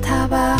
他吧，